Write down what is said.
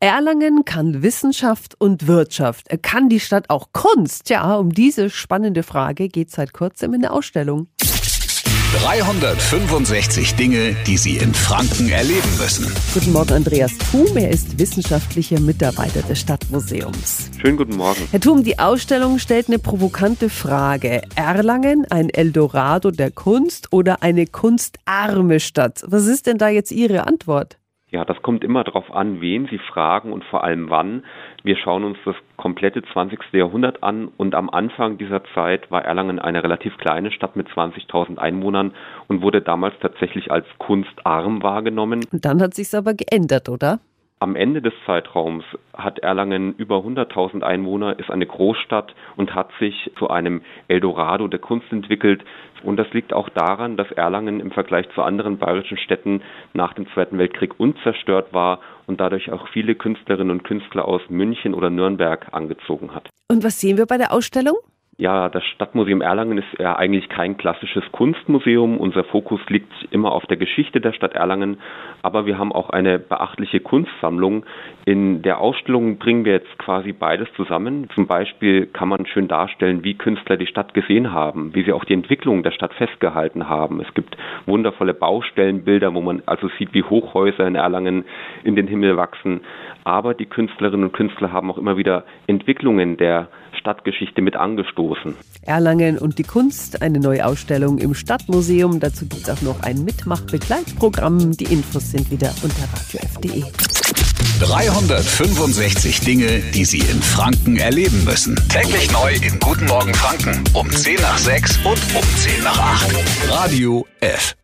Erlangen kann Wissenschaft und Wirtschaft. Kann die Stadt auch Kunst? Ja, um diese spannende Frage geht seit kurzem in der Ausstellung. 365 Dinge, die Sie in Franken erleben müssen. Guten Morgen, Andreas Thum. Er ist wissenschaftlicher Mitarbeiter des Stadtmuseums. Schönen guten Morgen. Herr Thum, die Ausstellung stellt eine provokante Frage. Erlangen, ein Eldorado der Kunst oder eine kunstarme Stadt? Was ist denn da jetzt Ihre Antwort? Ja, das kommt immer darauf an, wen Sie fragen und vor allem wann. Wir schauen uns das komplette 20. Jahrhundert an und am Anfang dieser Zeit war Erlangen eine relativ kleine Stadt mit 20.000 Einwohnern und wurde damals tatsächlich als kunstarm wahrgenommen. Und dann hat sich's aber geändert, oder? Am Ende des Zeitraums hat Erlangen über 100.000 Einwohner, ist eine Großstadt und hat sich zu einem Eldorado der Kunst entwickelt. Und das liegt auch daran, dass Erlangen im Vergleich zu anderen bayerischen Städten nach dem Zweiten Weltkrieg unzerstört war und dadurch auch viele Künstlerinnen und Künstler aus München oder Nürnberg angezogen hat. Und was sehen wir bei der Ausstellung? Ja, das Stadtmuseum Erlangen ist ja eigentlich kein klassisches Kunstmuseum. Unser Fokus liegt immer auf der Geschichte der Stadt Erlangen, aber wir haben auch eine beachtliche Kunstsammlung. In der Ausstellung bringen wir jetzt quasi beides zusammen. Zum Beispiel kann man schön darstellen, wie Künstler die Stadt gesehen haben, wie sie auch die Entwicklung der Stadt festgehalten haben. Es gibt wundervolle Baustellenbilder, wo man also sieht, wie Hochhäuser in Erlangen in den Himmel wachsen. Aber die Künstlerinnen und Künstler haben auch immer wieder Entwicklungen der Stadtgeschichte mit angestoßen. Erlangen und die Kunst, eine neue Ausstellung im Stadtmuseum. Dazu gibt es auch noch ein Mitmach-Begleitprogramm. Die Infos sind wieder unter radiof.de. 365 Dinge, die Sie in Franken erleben müssen. Täglich neu in Guten Morgen Franken um 10 nach 6 und um 10 nach 8. Radio F.